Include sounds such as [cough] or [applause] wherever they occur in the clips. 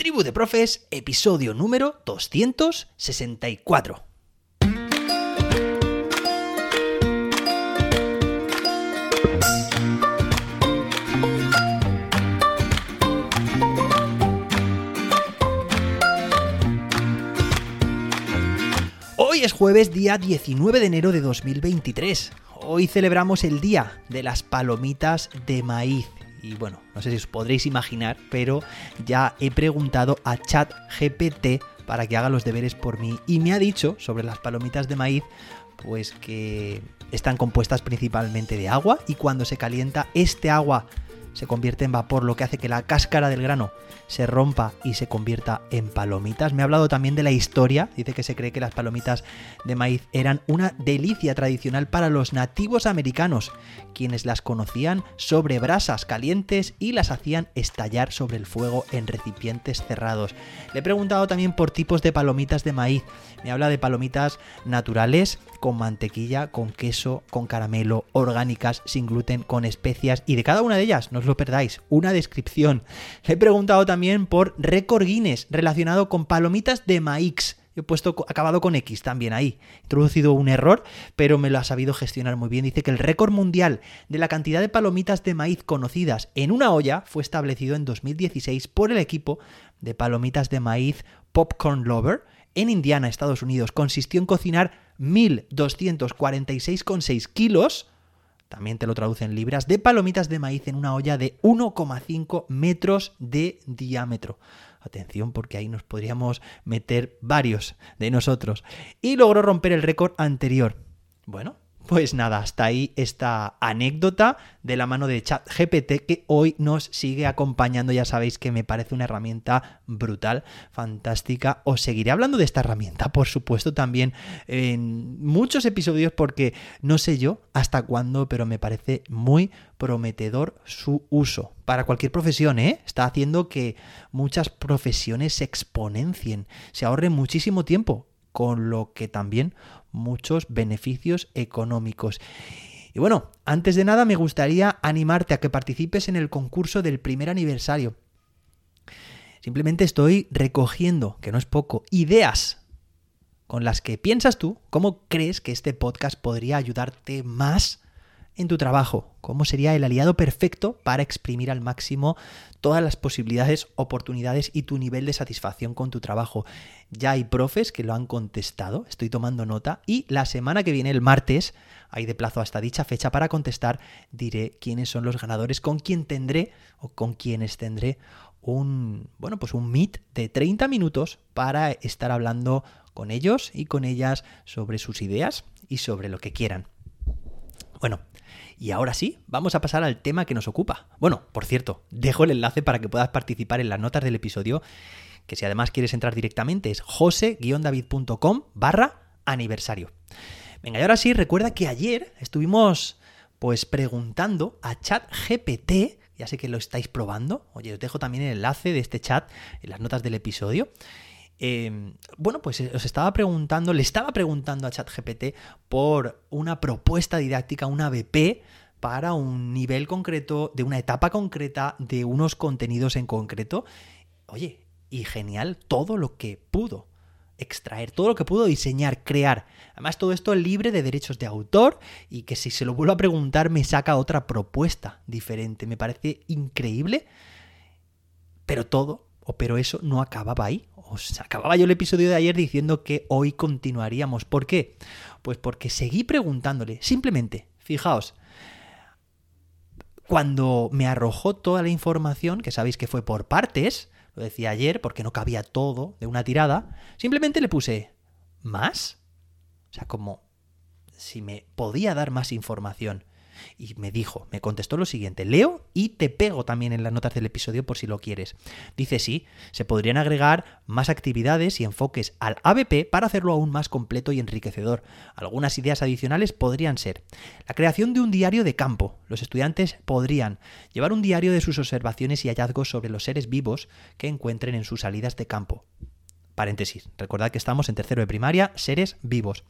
Tribu de Profes, episodio número 264. Hoy es jueves día 19 de enero de 2023. Hoy celebramos el día de las palomitas de maíz y bueno, no sé si os podréis imaginar, pero ya he preguntado a ChatGPT para que haga los deberes por mí. Y me ha dicho sobre las palomitas de maíz pues que están compuestas principalmente de agua y cuando se calienta este agua se convierte en vapor, lo que hace que la cáscara del grano se rompa y se convierta en palomitas. Me ha hablado también de la historia, dice que se cree que las palomitas de maíz eran una delicia tradicional para los nativos americanos, quienes las conocían sobre brasas calientes y las hacían estallar sobre el fuego en recipientes cerrados. Le he preguntado también por tipos de palomitas de maíz. Me habla de palomitas naturales, con mantequilla, con queso, con caramelo, orgánicas, sin gluten, con especias y de cada una de ellas, os lo perdáis, una descripción. Le he preguntado también por récord Guinness relacionado con palomitas de maíz. He puesto acabado con X también ahí. He introducido un error, pero me lo ha sabido gestionar muy bien. Dice que el récord mundial de la cantidad de palomitas de maíz conocidas en una olla fue establecido en 2016 por el equipo de palomitas de maíz Popcorn Lover en Indiana, Estados Unidos. Consistió en cocinar 1.246,6 kilos, también te lo traduce en libras, de palomitas de maíz en una olla de 1,5 metros de diámetro. Atención porque ahí nos podríamos meter varios de nosotros. Y logró romper el récord anterior. Bueno, pues nada, hasta ahí esta anécdota de la mano de ChatGPT que hoy nos sigue acompañando. Ya sabéis que me parece una herramienta brutal, fantástica. Os seguiré hablando de esta herramienta, por supuesto, también en muchos episodios porque no sé yo hasta cuándo, pero me parece muy prometedor su uso. Para cualquier profesión, ¿eh? Está haciendo que muchas profesiones se exponencien, se ahorre muchísimo tiempo con lo que también muchos beneficios económicos. Y bueno, antes de nada me gustaría animarte a que participes en el concurso del primer aniversario. Simplemente estoy recogiendo, que no es poco, ideas con las que piensas tú, cómo crees que este podcast podría ayudarte más en tu trabajo, cómo sería el aliado perfecto para exprimir al máximo todas las posibilidades, oportunidades y tu nivel de satisfacción con tu trabajo. Ya hay profes que lo han contestado, estoy tomando nota y la semana que viene, el martes, hay de plazo hasta dicha fecha para contestar, diré quiénes son los ganadores, con quién tendré o con quiénes tendré un, bueno, pues un meet de 30 minutos para estar hablando con ellos y con ellas sobre sus ideas y sobre lo que quieran. Bueno, y ahora sí, vamos a pasar al tema que nos ocupa. Bueno, por cierto, dejo el enlace para que puedas participar en las notas del episodio, que si además quieres entrar directamente es jose-david.com barra aniversario. Venga, y ahora sí, recuerda que ayer estuvimos pues preguntando a ChatGPT, ya sé que lo estáis probando, oye, os dejo también el enlace de este chat en las notas del episodio. Em, bueno, pues eh, os estaba preguntando, le estaba preguntando a ChatGPT por una propuesta didáctica, una BP, para un nivel concreto, de una etapa concreta, de unos contenidos en concreto. Oye, y genial todo lo que pudo extraer, todo lo que pudo diseñar, crear. Además, todo esto libre de derechos de autor y que si se lo vuelvo a preguntar me saca otra propuesta diferente. Me parece increíble, pero todo, o pero eso no acababa ahí os acababa yo el episodio de ayer diciendo que hoy continuaríamos. ¿Por qué? Pues porque seguí preguntándole, simplemente, fijaos, cuando me arrojó toda la información, que sabéis que fue por partes, lo decía ayer porque no cabía todo de una tirada, simplemente le puse más. O sea, como si me podía dar más información y me dijo, me contestó lo siguiente, leo y te pego también en las notas del episodio por si lo quieres. Dice sí, se podrían agregar más actividades y enfoques al ABP para hacerlo aún más completo y enriquecedor. Algunas ideas adicionales podrían ser la creación de un diario de campo. Los estudiantes podrían llevar un diario de sus observaciones y hallazgos sobre los seres vivos que encuentren en sus salidas de campo. Paréntesis, recordad que estamos en tercero de primaria, seres vivos.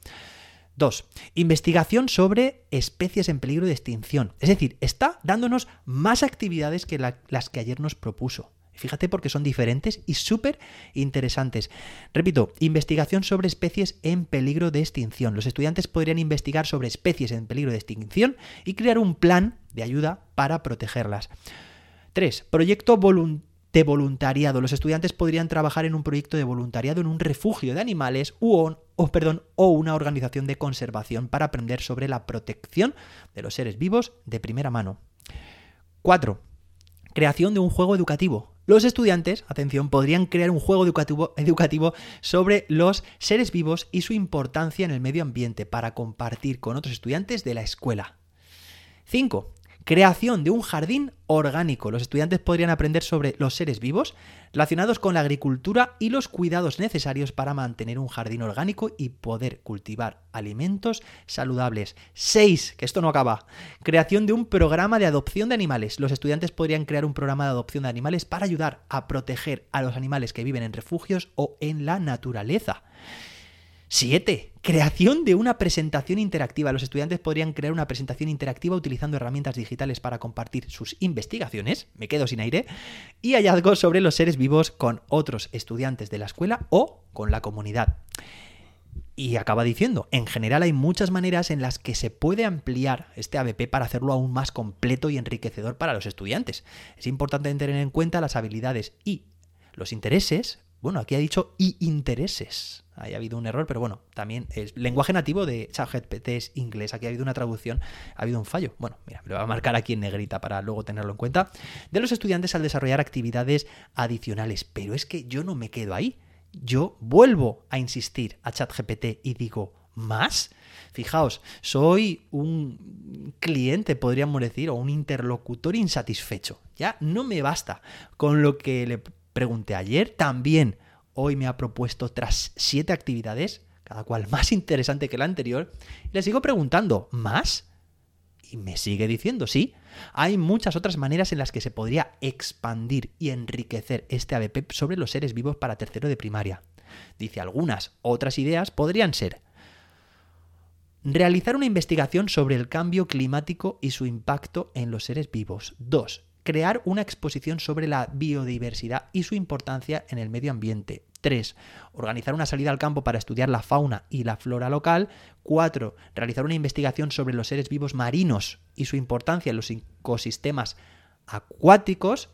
2. Investigación sobre especies en peligro de extinción. Es decir, está dándonos más actividades que las que ayer nos propuso. Fíjate porque son diferentes y súper interesantes. Repito, investigación sobre especies en peligro de extinción. Los estudiantes podrían investigar sobre especies en peligro de extinción y crear un plan de ayuda para protegerlas. 3. Proyecto de voluntariado. Los estudiantes podrían trabajar en un proyecto de voluntariado en un refugio de animales o, perdón, o una organización de conservación para aprender sobre la protección de los seres vivos de primera mano. 4. Creación de un juego educativo. Los estudiantes, atención, podrían crear un juego educativo, educativo, sobre los seres vivos y su importancia en el medio ambiente para compartir con otros estudiantes de la escuela. 5. Creación de un jardín orgánico. Los estudiantes podrían aprender sobre los seres vivos relacionados con la agricultura y los cuidados necesarios para mantener un jardín orgánico y poder cultivar alimentos saludables. 6. Que esto no acaba. Creación de un programa de adopción de animales. Los estudiantes podrían crear un programa de adopción de animales para ayudar a proteger a los animales que viven en refugios o en la naturaleza. 7. Creación de una presentación interactiva. Los estudiantes podrían crear una presentación interactiva utilizando herramientas digitales para compartir sus investigaciones, me quedo sin aire, y hallazgos sobre los seres vivos con otros estudiantes de la escuela o con la comunidad. Y acaba diciendo, en general hay muchas maneras en las que se puede ampliar este ABP para hacerlo aún más completo y enriquecedor para los estudiantes. Es importante tener en cuenta las habilidades y los intereses bueno, aquí ha dicho y intereses. Ahí ha habido un error, pero bueno, también el lenguaje nativo de ChatGPT es inglés. Aquí ha habido una traducción, ha habido un fallo. Bueno, mira, lo voy a marcar aquí en negrita para luego tenerlo en cuenta. De los estudiantes al desarrollar actividades adicionales. Pero es que yo no me quedo ahí. Yo vuelvo a insistir a ChatGPT y digo, ¿más? Fijaos, soy un cliente, podríamos decir, o un interlocutor insatisfecho. Ya no me basta con lo que le pregunté ayer, también hoy me ha propuesto otras siete actividades, cada cual más interesante que la anterior, y le sigo preguntando, ¿más? Y me sigue diciendo, sí, hay muchas otras maneras en las que se podría expandir y enriquecer este ABP sobre los seres vivos para tercero de primaria. Dice algunas otras ideas podrían ser realizar una investigación sobre el cambio climático y su impacto en los seres vivos. 2 crear una exposición sobre la biodiversidad y su importancia en el medio ambiente. 3. Organizar una salida al campo para estudiar la fauna y la flora local. 4. Realizar una investigación sobre los seres vivos marinos y su importancia en los ecosistemas acuáticos.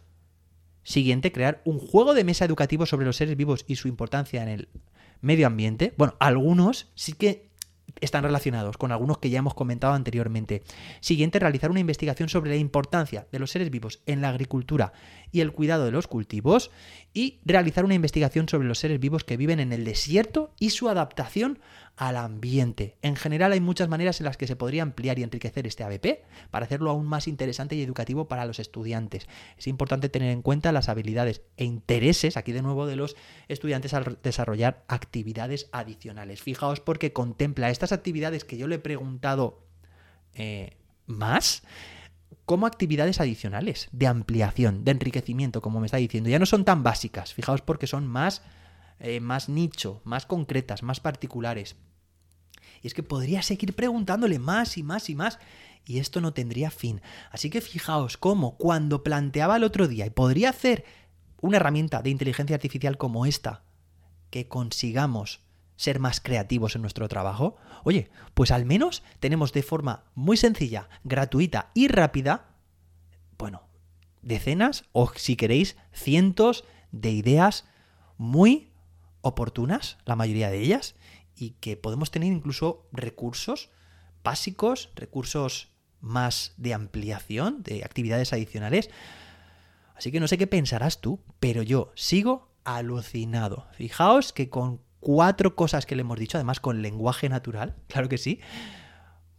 Siguiente, crear un juego de mesa educativo sobre los seres vivos y su importancia en el medio ambiente. Bueno, algunos sí que están relacionados con algunos que ya hemos comentado anteriormente. Siguiente, realizar una investigación sobre la importancia de los seres vivos en la agricultura y el cuidado de los cultivos. Y realizar una investigación sobre los seres vivos que viven en el desierto y su adaptación al ambiente. En general hay muchas maneras en las que se podría ampliar y enriquecer este ABP para hacerlo aún más interesante y educativo para los estudiantes. Es importante tener en cuenta las habilidades e intereses, aquí de nuevo, de los estudiantes al desarrollar actividades adicionales. Fijaos porque contempla estas actividades que yo le he preguntado eh, más como actividades adicionales, de ampliación, de enriquecimiento, como me está diciendo. Ya no son tan básicas, fijaos porque son más eh, más nicho, más concretas, más particulares. Y es que podría seguir preguntándole más y más y más y esto no tendría fin. Así que fijaos cómo cuando planteaba el otro día y podría hacer una herramienta de inteligencia artificial como esta, que consigamos ser más creativos en nuestro trabajo, oye, pues al menos tenemos de forma muy sencilla, gratuita y rápida, bueno, decenas o si queréis cientos de ideas muy oportunas, la mayoría de ellas, y que podemos tener incluso recursos básicos, recursos más de ampliación, de actividades adicionales. Así que no sé qué pensarás tú, pero yo sigo alucinado. Fijaos que con cuatro cosas que le hemos dicho, además con lenguaje natural, [laughs] claro que sí,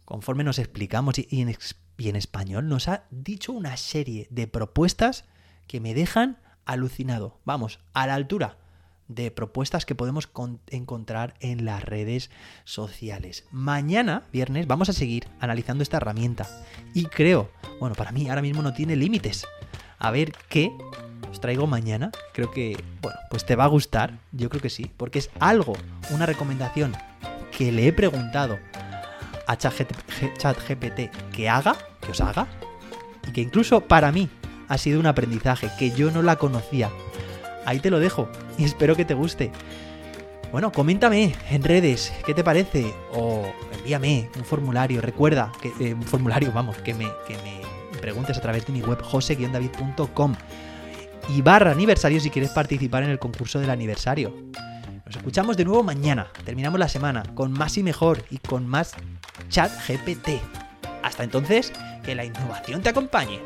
conforme nos explicamos y en, español, nos ha dicho una serie de propuestas que me dejan alucinado. Vamos, a la altura de propuestas que podemos encontrar en las redes sociales. Mañana, viernes, vamos a seguir analizando esta herramienta. Y creo, bueno, para mí ahora mismo no tiene límites. A ver qué os traigo mañana. Creo que, bueno, pues te va a gustar. Yo creo que sí. Porque es algo, una recomendación que le he preguntado a ChatGPT que haga, que os haga. Y que incluso para mí ha sido un aprendizaje, que yo no la conocía. Ahí te lo dejo y espero que te guste. Bueno, coméntame en redes qué te parece o envíame un formulario. Recuerda que eh, un formulario, vamos, que me, que me preguntes a través de mi web jose-david.com y barra aniversario si quieres participar en el concurso del aniversario. Nos escuchamos de nuevo mañana. Terminamos la semana con más y mejor y con más chat GPT. Hasta entonces, que la innovación te acompañe.